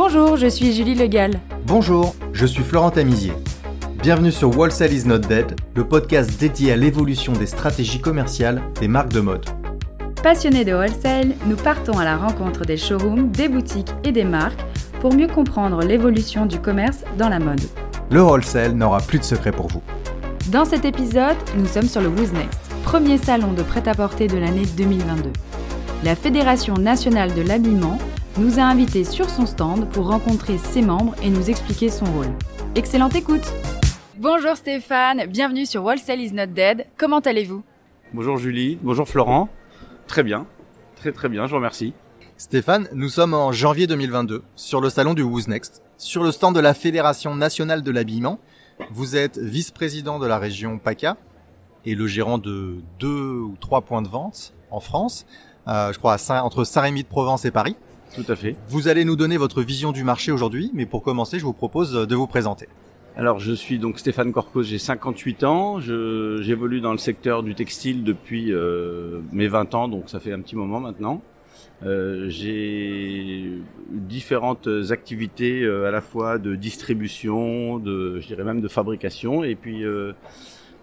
Bonjour, je suis Julie Legal. Bonjour, je suis Florent Tamizier. Bienvenue sur Wholesale is not dead, le podcast dédié à l'évolution des stratégies commerciales des marques de mode. Passionnés de wholesale, nous partons à la rencontre des showrooms, des boutiques et des marques pour mieux comprendre l'évolution du commerce dans la mode. Le wholesale n'aura plus de secret pour vous. Dans cet épisode, nous sommes sur le Who's Next, premier salon de prêt-à-porter de l'année 2022. La Fédération nationale de l'habillement nous a invités sur son stand pour rencontrer ses membres et nous expliquer son rôle. Excellente écoute Bonjour Stéphane, bienvenue sur Wholesale is not dead. Comment allez-vous? Bonjour Julie, bonjour Florent. Très bien, très très bien, je vous remercie. Stéphane, nous sommes en janvier 2022 sur le salon du Who's Next, sur le stand de la Fédération nationale de l'habillement vous êtes vice-président de la région PACA et le gérant de deux ou trois points de vente en France, euh, je crois à entre Saint-Rémy de Provence et Paris. Tout à fait. Vous allez nous donner votre vision du marché aujourd'hui, mais pour commencer, je vous propose de vous présenter. Alors, je suis donc Stéphane Corcos, j'ai 58 ans, j'évolue dans le secteur du textile depuis euh, mes 20 ans, donc ça fait un petit moment maintenant. Euh, j'ai différentes activités euh, à la fois de distribution, de, je dirais même de fabrication. Et puis, euh,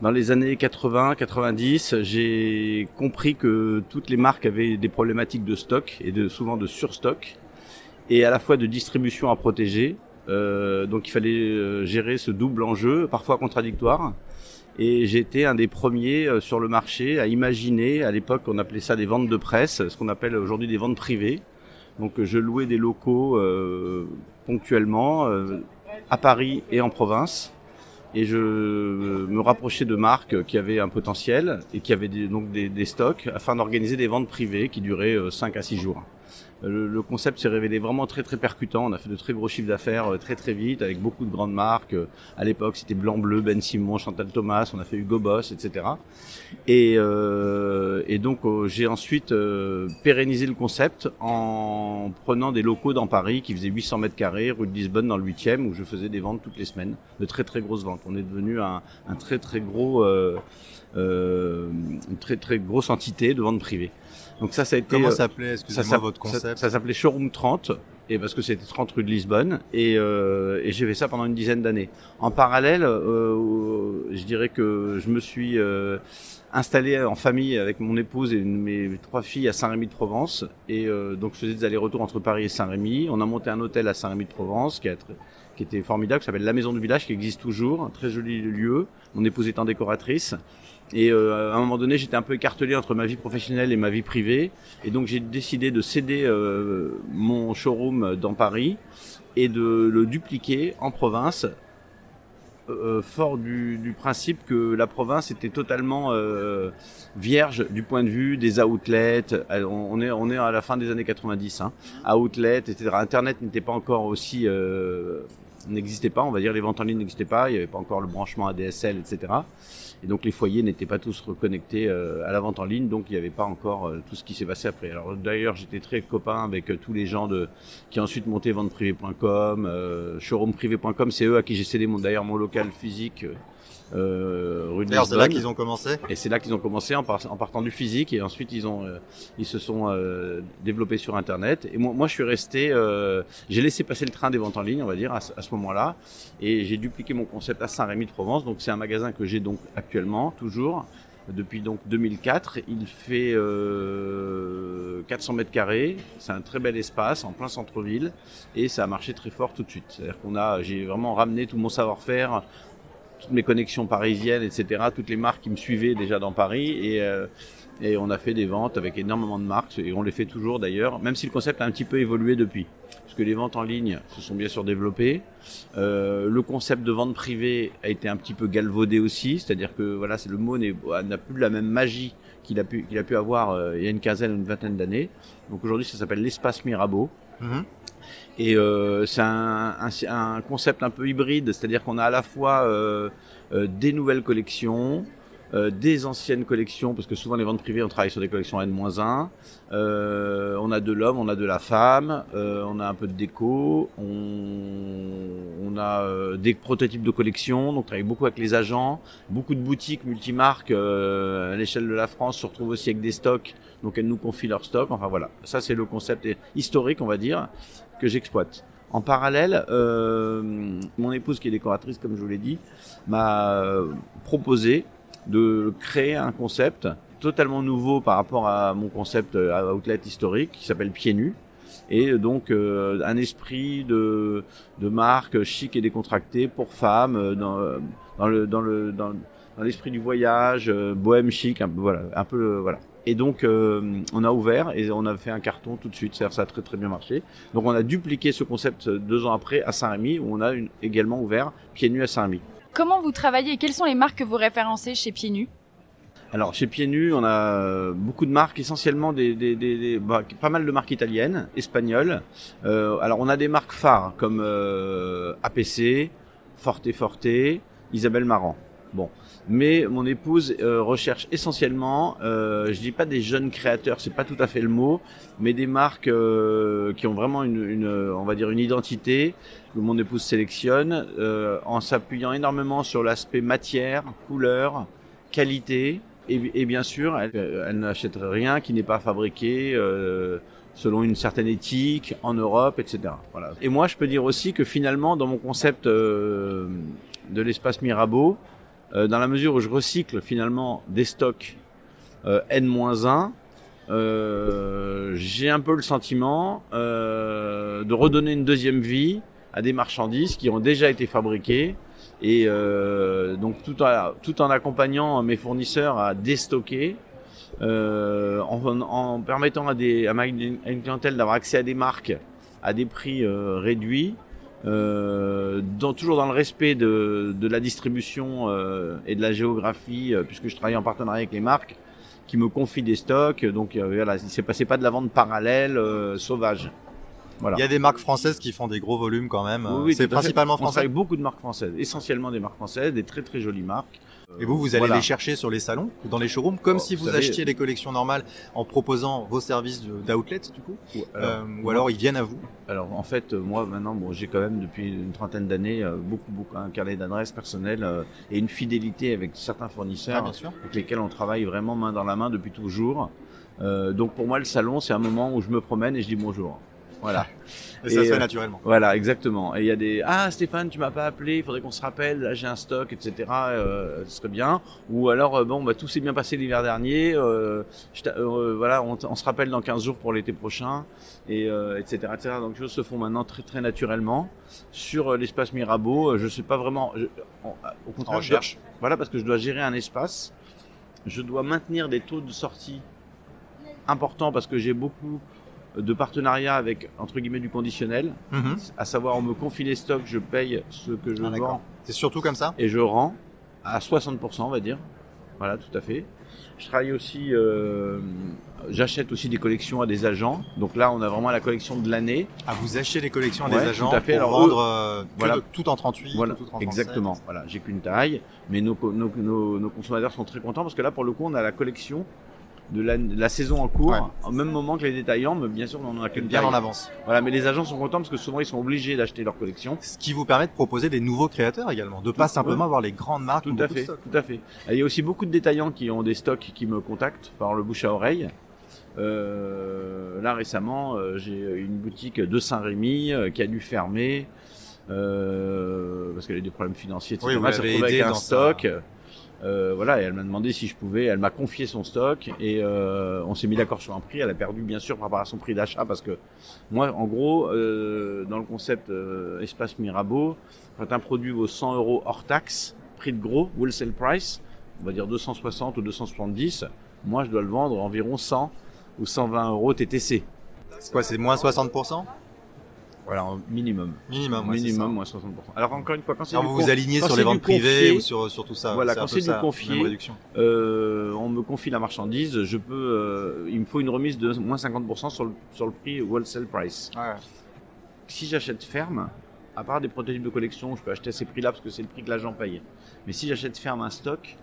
dans les années 80-90, j'ai compris que toutes les marques avaient des problématiques de stock et de, souvent de surstock, et à la fois de distribution à protéger. donc, il fallait gérer ce double enjeu, parfois contradictoire. Et été un des premiers euh, sur le marché à imaginer, à l'époque on appelait ça des ventes de presse, ce qu'on appelle aujourd'hui des ventes privées. Donc je louais des locaux euh, ponctuellement euh, à Paris et en province. Et je me rapprochais de marques qui avaient un potentiel et qui avaient donc des, stocks afin d'organiser des ventes privées qui duraient 5 à 6 jours. Le, concept s'est révélé vraiment très très percutant. On a fait de très gros chiffres d'affaires euh, très très vite avec beaucoup de grandes marques. Euh, à l'époque, c'était Blanc Bleu, Ben Simon, Chantal Thomas. On a fait Hugo Boss, etc. Et, euh, et donc j'ai ensuite pérennisé le concept en prenant des locaux dans Paris qui faisaient 800 mètres carrés, rue de Lisbonne dans le 8e, où je faisais des ventes toutes les semaines, de très très grosses ventes. On est devenu un, un très très gros, euh, une très très grosse entité de vente privée. Donc ça, ça a été. Comment euh, s'appelait, excusez-moi, votre concept Ça, s'appelait Showroom 30, et parce que c'était 30 rue de Lisbonne, et, euh, et j'ai fait ça pendant une dizaine d'années. En parallèle, euh, je dirais que je me suis euh, installé en famille avec mon épouse et mes trois filles à Saint-Rémy de Provence, et donc je faisais des allers-retours entre Paris et Saint-Rémy. On a monté un hôtel à Saint-Rémy de Provence qui, qui était formidable, qui s'appelle la Maison du Village, qui existe toujours, un très joli lieu. Mon épouse étant décoratrice. Et euh, à un moment donné, j'étais un peu écartelé entre ma vie professionnelle et ma vie privée. Et donc j'ai décidé de céder euh, mon showroom dans Paris et de le dupliquer en province, euh, fort du, du, principe que la province était totalement euh, vierge du point de vue des outlets. On est, on est à la fin des années 90, hein. outlets, etc. Internet n'était pas encore aussi n'existait pas, on va dire les ventes en ligne n'existaient pas, il n'y avait pas encore le branchement ADSL, etc. Et donc les foyers n'étaient pas tous reconnectés euh, à la vente en ligne, donc il n'y avait pas encore euh, tout ce qui s'est passé après. Alors d'ailleurs j'étais très copain avec euh, tous les gens de qui ont ensuite monté venteprivé.com, showroomprivé.com, c'est eux à qui j'ai cédé mon d'ailleurs mon local physique euh, c'est là qu'ils ont commencé. Et c'est là qu'ils ont commencé en, partant du physique et ensuite ils ont euh, ils se sont euh, développés sur internet. Et moi, moi je suis resté, euh, j'ai laissé passer le train des ventes en ligne, on va dire à, ce moment-là, et j'ai dupliqué mon concept à Saint-Rémy de Provence. Donc c'est un magasin que j'ai donc actuellement toujours depuis donc 2004. Il fait euh, 400 mètres carrés. C'est un très bel espace en plein centre-ville et ça a marché très fort tout de suite. C'est-à-dire qu'on a, j'ai vraiment ramené tout mon savoir-faire toutes mes connexions parisiennes, etc., toutes les marques qui me suivaient déjà dans Paris. Et, euh, et on a fait des ventes avec énormément de marques, et on les fait toujours d'ailleurs, même si le concept a un petit peu évolué depuis. Parce que les ventes en ligne se sont bien sûr développées. Euh, le concept de vente privée a été un petit peu galvaudé aussi, c'est-à-dire que voilà, le mot n'a plus la même magie qu'il a pu avoir euh, il y a une quinzaine ou une vingtaine d'années. Donc aujourd'hui, ça s'appelle l'espace Mirabeau. Mm-hmm. Et euh, c'est un, concept un peu hybride, c'est-à-dire qu'on a à la fois euh, euh, des nouvelles collections, euh, des anciennes collections, parce que souvent les ventes privées, on travaille sur des collections N-1. Euh, on a de l'homme, on a de la femme, euh, on a un peu de déco, on, on a des prototypes de collections, donc on travaille beaucoup avec les agents, beaucoup de boutiques multimarques à l'échelle de la France se retrouvent aussi avec des stocks, donc elles nous confient leurs stocks. Enfin voilà, ça c'est le concept historique, on va dire que j'exploite. En parallèle, euh, mon épouse qui est décoratrice, comme je vous l'ai dit, m'a euh, proposé de créer un concept totalement nouveau par rapport à mon concept à outlet historique qui s'appelle Pieds Nus et donc euh, un esprit de, de marque chic et décontracté pour femmes euh, dans, dans le dans le dans, l'esprit du voyage bohème chic un voilà un peu voilà et donc, euh, on a ouvert et on a fait un carton tout de suite. Ça a très très bien marché. Donc, on a dupliqué ce concept deux ans après à Saint-Rémy, où on a également ouvert Pieds Nus à Saint-Rémy. Comment vous travaillez et quelles sont les marques que vous référencez chez Pieds Nus? Alors chez Pieds Nus, on a beaucoup de marques, essentiellement des, bah, pas mal de marques italiennes, espagnoles. Euh, alors on a des marques phares comme euh, APC, Forte Forte, Isabelle Marant. Bon, mais mon épouse euh, recherche essentiellement, euh, je dis pas des jeunes créateurs, c'est pas tout à fait le mot, mais des marques euh, qui ont vraiment une, on va dire une identité que mon épouse sélectionne euh, en s'appuyant énormément sur l'aspect matière, couleur, qualité, et, bien sûr, elle, elle n'achète rien qui n'est pas fabriqué. Selon une certaine éthique en Europe, etc. Voilà. Et moi, je peux dire aussi que finalement, dans mon concept de l'espace Mirabeau, euh, dans la mesure où je recycle finalement des stocks euh, N-1, euh, j'ai un peu le sentiment euh, de redonner une deuxième vie à des marchandises qui ont déjà été fabriquées et euh, donc tout en, tout en accompagnant mes fournisseurs à déstocker, euh, en, en, permettant à, des, à, ma, à une clientèle d'avoir accès à des marques à des prix réduits euh, dans, toujours dans le respect de, de la distribution euh, et de la géographie, euh, puisque je travaille en partenariat avec les marques qui me confient des stocks. Donc euh, voilà, il s'est passé pas de la vente parallèle euh, sauvage. Voilà. Il y a des marques françaises qui font des gros volumes quand même. Oui, oui, c'est principalement français. français. beaucoup de marques françaises, essentiellement des marques françaises, des très très jolies marques. Et vous, vous allez Voilà. les chercher sur les salons, ou dans les showrooms, comme Oh, si vous vous, savez- achetiez les collections normales en proposant vos services d'outlet, du coup. Ou Euh, ou alors ils viennent à vous. Alors en fait, euh, moi maintenant, bon, j'ai quand même depuis une trentaine d'années euh, beaucoup, beaucoup un carnet d'adresses personnelles euh, et une fidélité avec certains fournisseurs Ah, bien sûr. avec lesquels on travaille vraiment main dans la main depuis toujours. Euh, donc pour moi, le salon, c'est un moment où je me promène et je dis bonjour. Voilà. Et, ça se fait euh, naturellement. Voilà, exactement. Et il y a des ah Stéphane, tu m'as pas appelé, il faudrait qu'on se rappelle. Là, j'ai un stock, etc. Euh, ce serait bien. Ou alors euh, bon, bah tout s'est bien passé l'hiver dernier. Euh, je euh, voilà, on, on se rappelle dans 15 jours pour l'été prochain, et euh, etc., etc. Donc les choses se font maintenant très très naturellement sur l'espace Mirabeau. Je sais pas vraiment. je- au contraire, je dois- voilà, parce que je dois gérer un espace. Je dois maintenir des taux de sortie importants parce que j'ai beaucoup de partenariats avec entre guillemets du conditionnel Mhm. à savoir on me confie les stocks, je paye ce que je Ah, vends C'est surtout comme ça. et je rends à 60% on va dire. Voilà, tout à fait. Je travaille aussi, euh, j'achète aussi des collections à des agents. Donc là, on a vraiment la collection de l'année. Ah, vous achetez les collections à Ouais, des agents tout à fait. pour Alors, vendre euh, que voilà. de- tout en 38, Voilà, tout en 37. exactement. Voilà, j'ai qu'une taille, mais nos, co- nos, nos, nos consommateurs sont très contents parce que là, pour le coup, on a la collection de la, de la saison en cours, Ouais. en même moment que les détaillants, mais bien sûr, on en a qu'une Bien en avance. Voilà, mais les agents sont contents parce que souvent, ils sont obligés d'acheter leur collection. Ce qui vous permet de proposer des nouveaux créateurs également, de pas Tout- simplement ouais. avoir les grandes marques Tout ou à de fait, tout à fait. Et Il y a aussi beaucoup de détaillants qui ont des stocks qui me contactent par le bouche à oreille. Euh, là récemment, euh, j'ai une boutique de Saint-Rémy euh, qui a dû fermer euh, parce qu'elle a eu des problèmes financiers. Etc. Oui, vous Elle aidé avec un dans stock. Euh, voilà, elle m'a demandé si je pouvais. Elle m'a confié son stock et euh, on s'est mis d'accord sur un prix. Elle a perdu bien sûr par rapport à son prix d'achat parce que moi, en gros, euh, dans le concept espace Mirabeau, quand un produit vaut 100 euros hors taxe, prix de gros, wholesale price, on va dire 260 ou 270, moi je dois le vendre environ 100 ou 120 euros TTC. C'est quoi, c'est moins 60% Voilà, minimum. Minimum, ouais, minimum, moins 60%. Alors encore une fois, quand c'est du vous vous alignez quand sur les ventes privées ou sur, sur tout ça. Voilà, quand c'est du confié, euh, on me confie la marchandise, je peux, euh, il me faut une remise de moins 50% sur le, sur le prix wholesale price. Si j'achète ferme, à part des prototypes de collection, je peux acheter à ces prix-là parce que c'est le prix que l'agent paye. Mais si j'achète ferme un stock,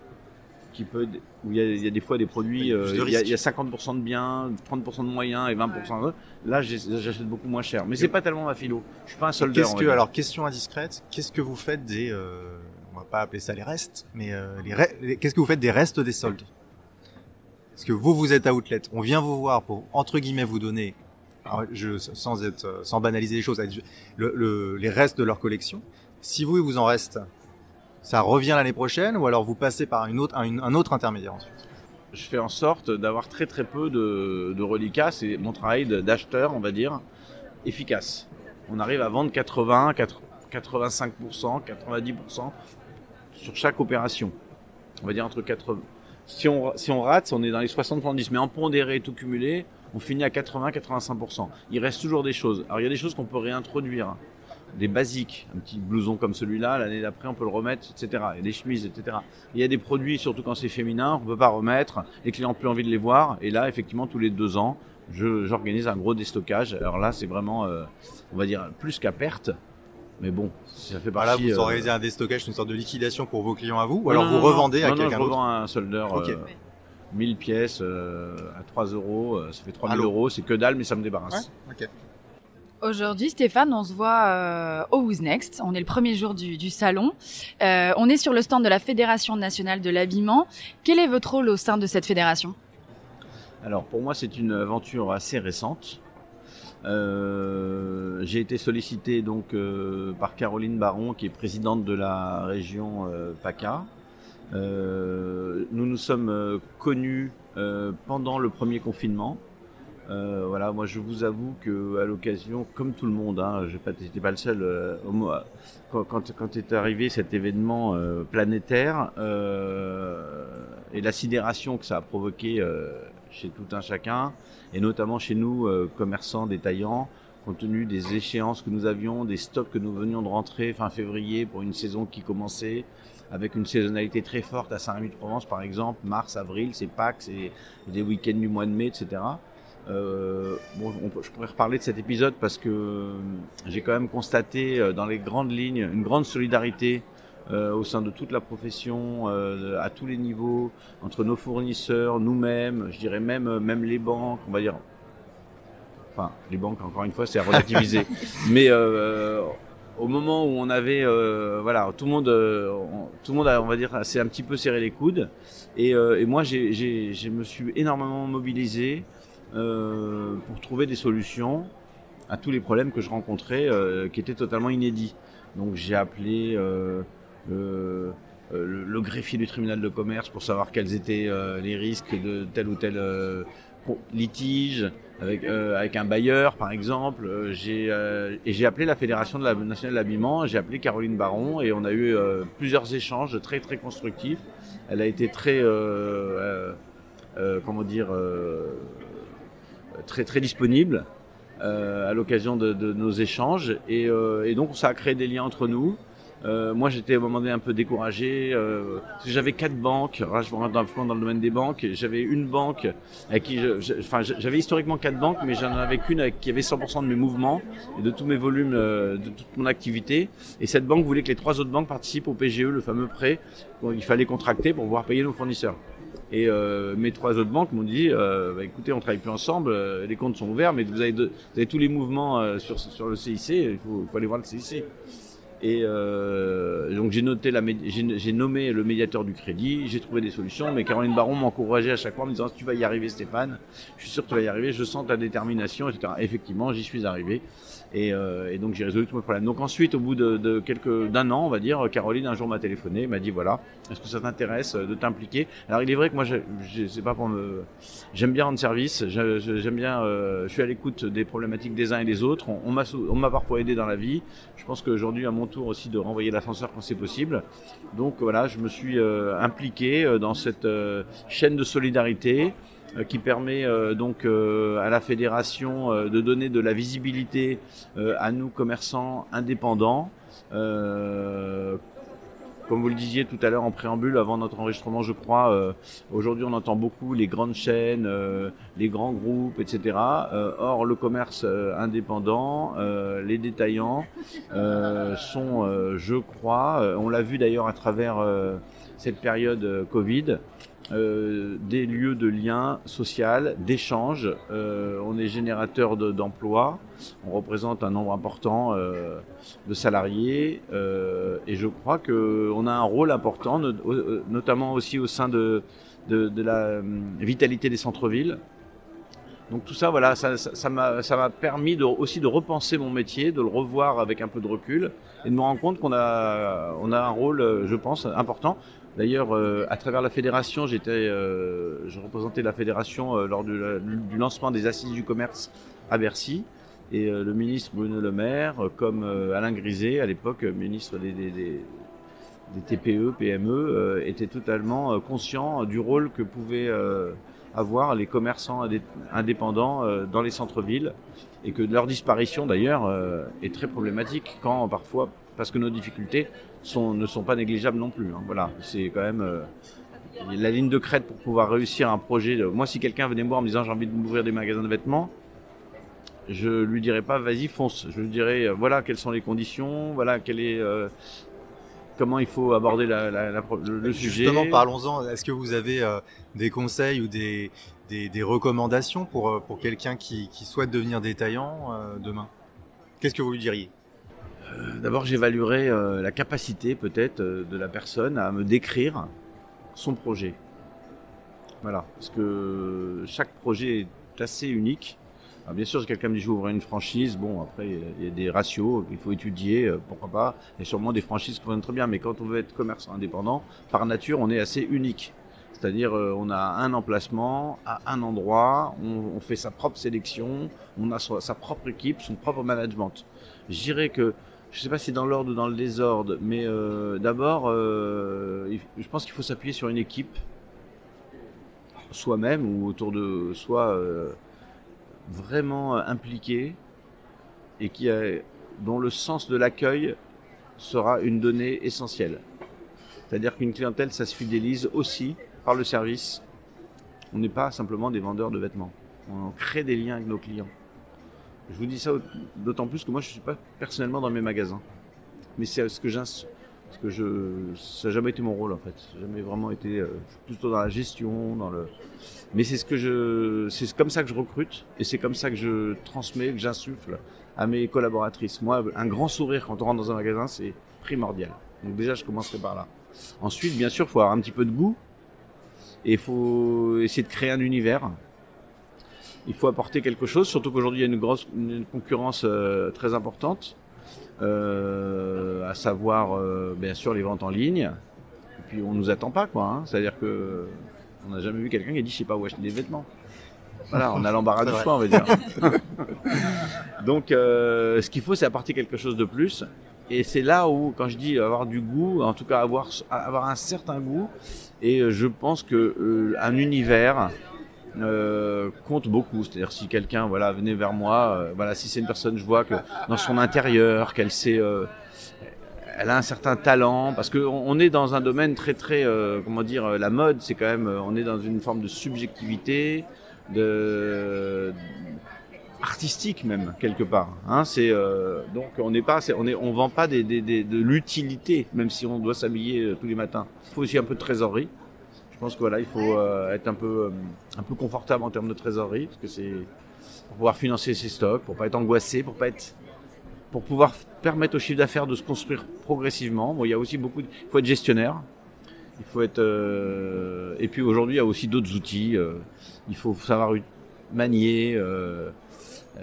qui peut, où il y a, il y a des fois des produits, Il y a euh, plus de il y, a- risques. il y a 50% de biens, 30% de moyens et 20% de... Là, j'achète beaucoup moins cher. Mais c'est pas tellement ma philo. Je suis pas un soldeur. Qu'est-ce que, alors question indiscrète, qu'est-ce que vous faites des, euh, on va pas appeler ça les restes, mais euh, les, re- les- qu'est-ce que vous faites des restes des soldes? Parce que vous, vous êtes à outlet, on vient vous voir pour entre guillemets vous donner je, sans être, sans banaliser les choses, les restes de leur collection. Si vous, il vous en reste, ça revient l'année prochaine, ou alors vous passez par une autre, un, autre intermédiaire ensuite? Je fais en sorte d'avoir très très peu de, de reliquats. C'est mon travail d'acheteur, on va dire, efficace. On arrive à vendre 80, 85%, 90% sur chaque opération. On va dire entre 80. Si on, si on rate, on est dans les 60-70, mais en pondéré, tout cumulé, on finit à 80-85%. Il reste toujours des choses. Alors il y a des choses qu'on peut réintroduire, des basiques, un petit blouson comme celui-là, l'année d'après on peut le remettre, etc. Il y a des chemises, etc. Il y a des produits, surtout quand c'est féminin, on peut pas remettre, les clients n'ont plus envie de les voir, et là effectivement tous les deux ans, j'organise un gros déstockage. Alors là c'est vraiment, euh, on va dire, plus qu'à perte, mais bon, ça fait partie. Voilà, vous organisez euh, un déstockage, une sorte de liquidation pour vos clients à vous, ou alors vous revendez à quelqu'un d'autre Je revends un soldeur. Okay. 1000 pièces euh, à 3 euros, euh, ça fait 3000 euros, c'est que dalle, mais ça me débarrasse. Aujourd'hui, Stéphane, on se voit euh, au Who's Next. On est le premier jour du, salon. on est sur le stand de la Fédération nationale de l'habillement. Quel est votre rôle au sein de cette fédération? Alors, pour moi, c'est une aventure assez récente. J'ai été sollicité donc par Caroline Baron, qui est présidente de la région PACA, euh, nous nous sommes euh, connus euh, pendant le premier confinement. Euh, voilà, moi je vous avoue que à l'occasion, comme tout le monde, hein, je n'étais pas le seul. Euh, quand, quand, quand, est arrivé cet événement euh, planétaire et la sidération que ça a provoqué chez tout un chacun, et notamment chez nous, commerçants, détaillants, compte tenu des échéances que nous avions, des stocks que nous venions de rentrer fin février pour une saison qui commençait, avec une saisonnalité très forte à Saint-Rémy-de-Provence par exemple, mars, avril, c'est Pâques, c'est des week-ends du mois de mai, etc. Euh, bon, je pourrais reparler de cet épisode parce que euh, j'ai quand même constaté euh, dans les grandes lignes une grande solidarité euh, au sein de toute la profession, euh, à tous les niveaux, entre nos fournisseurs, nous-mêmes, je dirais même même les banques, on va dire. Enfin, les banques, encore une fois, c'est à relativiser. Mais euh, au moment où on avait, euh, voilà, tout le monde, euh, tout le monde, a, on va dire, s'est un petit peu serré les coudes. Et, euh, et moi, j'ai, j'ai, je me suis énormément mobilisé pour trouver des solutions à tous les problèmes que je rencontrais, qui étaient totalement inédits. Donc, j'ai appelé le, le, greffier du tribunal de commerce pour savoir quels étaient les risques de tel ou tel litige avec, euh, avec un bailleur par exemple. Euh, euh, et j'ai appelé la fédération nationale de l'habillement, j'ai appelé Caroline Baron et on a eu plusieurs échanges très très constructifs. Elle a été très comment dire très très disponible à l'occasion de, de, nos échanges et, et donc ça a créé des liens entre nous. Euh, moi, j'étais à un moment donné un peu découragé. Euh, j'avais quatre banques. Là, je rentre dans, dans le domaine des banques. J'avais une banque avec qui, enfin, j'avais historiquement quatre banques, mais j'en avais qu'une qui avait 100% de mes mouvements et de tous mes volumes, euh, de toute mon activité. Et cette banque voulait que les trois autres banques participent au PGE, le fameux prêt qu'il fallait contracter pour pouvoir payer nos fournisseurs. Et euh, mes trois autres banques m'ont dit, euh, bah, écoutez, on travaille plus ensemble, euh, les comptes sont ouverts, mais vous avez, avez tous les mouvements sur, sur le CIC, il faut, faut aller voir le CIC. Et euh, donc j'ai noté la, j'ai nommé le médiateur du crédit, j'ai trouvé des solutions, mais Caroline Baron m'encourageait à chaque fois en me disant tu vas y arriver Stéphane, je suis sûr que tu vas y arriver, je sens ta détermination, etc. Effectivement, j'y suis arrivé. Et, euh, et, donc j'ai résolu tous mes problèmes. Donc ensuite, au bout de, de quelques d'un an, on va dire, Caroline un jour m'a téléphoné, m'a dit voilà, est-ce que ça t'intéresse de t'impliquer? Alors il est vrai que moi, je, je sais pas pour me, j'aime bien rendre service, j'aime bien, euh, je suis à l'écoute des problématiques des uns et des autres. On, m'a on m'a parfois aidé dans la vie. Je pense qu'aujourd'hui, à mon aussi de renvoyer l'ascenseur quand c'est possible. Donc voilà, je me suis euh, impliqué euh, dans cette euh, chaîne de solidarité. Qui permet donc à la fédération de donner de la visibilité à nous commerçants indépendants. Comme vous le disiez tout à l'heure en préambule, avant notre enregistrement, je crois, aujourd'hui on entend beaucoup les grandes chaînes, les grands groupes, etc. or, le commerce indépendant, les détaillants sont, je crois, on l'a vu d'ailleurs à travers cette période Covid, euh, des lieux de lien social, d'échange. Euh, on est générateur d'emplois. on représente un nombre important euh, de salariés et je crois qu'on a un rôle important, notamment aussi au sein de, de, la vitalité des centres-villes. Donc tout ça, voilà, ça m'a ça, permis aussi de repenser mon métier, de le revoir avec un peu de recul et de me rendre compte qu'on a, on a un rôle, je pense, important. D'ailleurs, à travers la fédération, j'étais, je représentais la fédération lors du, lancement des assises du commerce à Bercy. Et euh, le ministre Bruno Le Maire, euh, comme euh, Alain Griset, à l'époque ministre des, des, TPE, PME, était totalement conscient du rôle que pouvaient avoir les commerçants indépendants dans les centres-villes et que leur disparition d'ailleurs est très problématique quand parfois parce que nos difficultés sont, ne sont pas négligeables non plus. Hein. Voilà, c'est quand même la ligne de crête pour pouvoir réussir un projet. Moi, si quelqu'un venait me voir en me disant j'ai envie de m'ouvrir des magasins de vêtements, je lui dirais pas vas-y fonce. Je lui dirais euh, voilà quelles sont les conditions, voilà quel est euh, comment il faut aborder la, la, le, sujet. Justement, parlons-en. Est-ce que vous avez euh, des conseils ou des, des, des recommandations pour, pour quelqu'un qui, qui, souhaite devenir détaillant demain? Qu'est-ce que vous lui diriez? D'abord, j'évaluerai la capacité peut-être de la personne à me décrire son projet. Voilà, parce que chaque projet est assez unique bien sûr, si quelqu'un me dit je vais ouvrir une franchise, bon, après, il y a des ratios qu'il faut étudier, euh, pourquoi pas. Il y a sûrement des franchises qui fonctionnent très bien, mais quand on veut être commerçant indépendant, par nature, on est assez unique. C'est-à-dire, euh, on a un emplacement, à un endroit, on, fait sa propre sélection, on a sa, propre équipe, son propre management. Je que, je ne sais pas si dans l'ordre ou dans le désordre, mais euh, d'abord, je pense qu'il faut s'appuyer sur une équipe, soi-même ou autour de soi vraiment euh, impliqué et qui dont le sens de l'accueil sera une donnée essentielle. C'est-à-dire qu'une clientèle, ça se fidélise aussi par le service. On n'est pas simplement des vendeurs de vêtements. On crée des liens avec nos clients. Je vous dis ça d'autant plus que moi, je ne suis pas personnellement dans mes magasins. Mais c'est ce que parce que je, ça n'a jamais été mon rôle en fait. Ça jamais vraiment été euh, plutôt dans la gestion, dans le. Mais c'est ce que je, c'est comme ça que je recrute et c'est comme ça que je transmets, que j'insuffle à mes collaboratrices. Moi, un grand sourire quand on rentre dans un magasin, c'est primordial. Donc déjà, je commencerai par là. Ensuite, bien sûr, faut avoir un petit peu de goût et faut essayer de créer un univers. Il faut apporter quelque chose, surtout qu'aujourd'hui il y a une grosse une concurrence euh, très importante. Euh, à savoir euh, bien sûr les ventes en ligne. Et puis on nous attend pas quoi. Hein. C'est-à-dire que on n'a jamais vu quelqu'un qui a dit je sais pas où acheter des vêtements. Voilà, on a l'embarras du choix, on va dire. Donc, ce qu'il faut, c'est apporter quelque chose de plus. Et c'est là où, quand je dis avoir du goût, en tout cas avoir avoir un certain goût, et je pense que un univers, euh, compte beaucoup. C'est-à-dire si quelqu'un voilà venait vers moi, euh, voilà si c'est une personne, je vois que dans son intérieur, qu'elle sait, euh, elle a un certain talent, parce que on, est dans un domaine très très, comment dire, la mode, c'est quand même, on est dans une forme de subjectivité, de artistique même quelque part. Hein, c'est donc on n'est pas, on est, on vend pas des, des, des de l'utilité, même si on doit s'habiller tous les matins. Il faut aussi un peu de trésorerie. Je pense que voilà, il faut euh, être un peu, euh, un peu confortable en termes de trésorerie, parce que c'est pour pouvoir financer ses stocks, pour pas être angoissé, pour pas être, pour pouvoir permettre au chiffre d'affaires de se construire progressivement. Bon, il y a aussi beaucoup, il faut être gestionnaire. Il faut être, euh, et puis aujourd'hui, il y a aussi d'autres outils. il faut savoir manier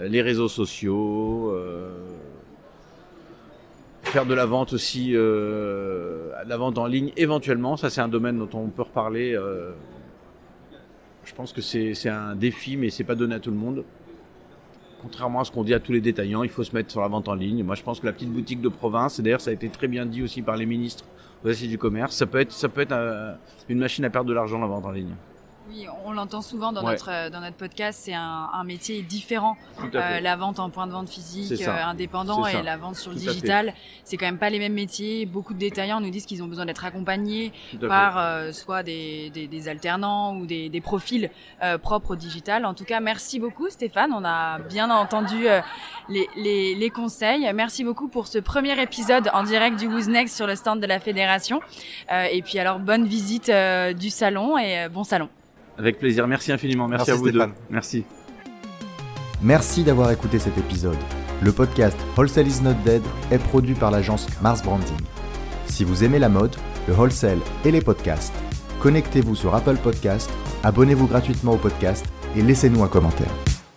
les réseaux sociaux faire de la vente aussi, euh, la vente en ligne éventuellement. Ça, c'est un domaine dont on peut reparler. Euh, je pense que c'est un défi, mais c'est pas donné à tout le monde. Contrairement à ce qu'on dit à tous les détaillants, il faut se mettre sur la vente en ligne. Moi, je pense que la petite boutique de province, et d'ailleurs, ça a été très bien dit aussi par les ministres aux assises du commerce, ça peut être, ça peut être euh, une machine à perdre de l'argent la vente en ligne. Oui, on l'entend souvent dans notre euh, dans notre podcast. C'est un, un, métier différent. Euh, la vente en point de vente physique, euh, indépendant, et la vente sur le digital, c'est quand même pas les mêmes métiers. Beaucoup de détaillants nous disent qu'ils ont besoin d'être accompagnés par euh, soit des, des, des, alternants ou des, des profils propres au digital. En tout cas, merci beaucoup Stéphane. On a bien entendu les, les, les, conseils. Merci beaucoup pour ce premier épisode en direct du Who's Next sur le stand de la fédération. et puis alors bonne visite du salon et bon salon. Avec plaisir. Merci infiniment. Merci, à vous deux. Merci. Merci d'avoir écouté cet épisode. Le podcast Wholesale is not dead est produit par l'agence Mars Branding. Si vous aimez la mode, le wholesale et les podcasts, connectez-vous sur Apple Podcast, abonnez-vous gratuitement au podcast et laissez-nous un commentaire.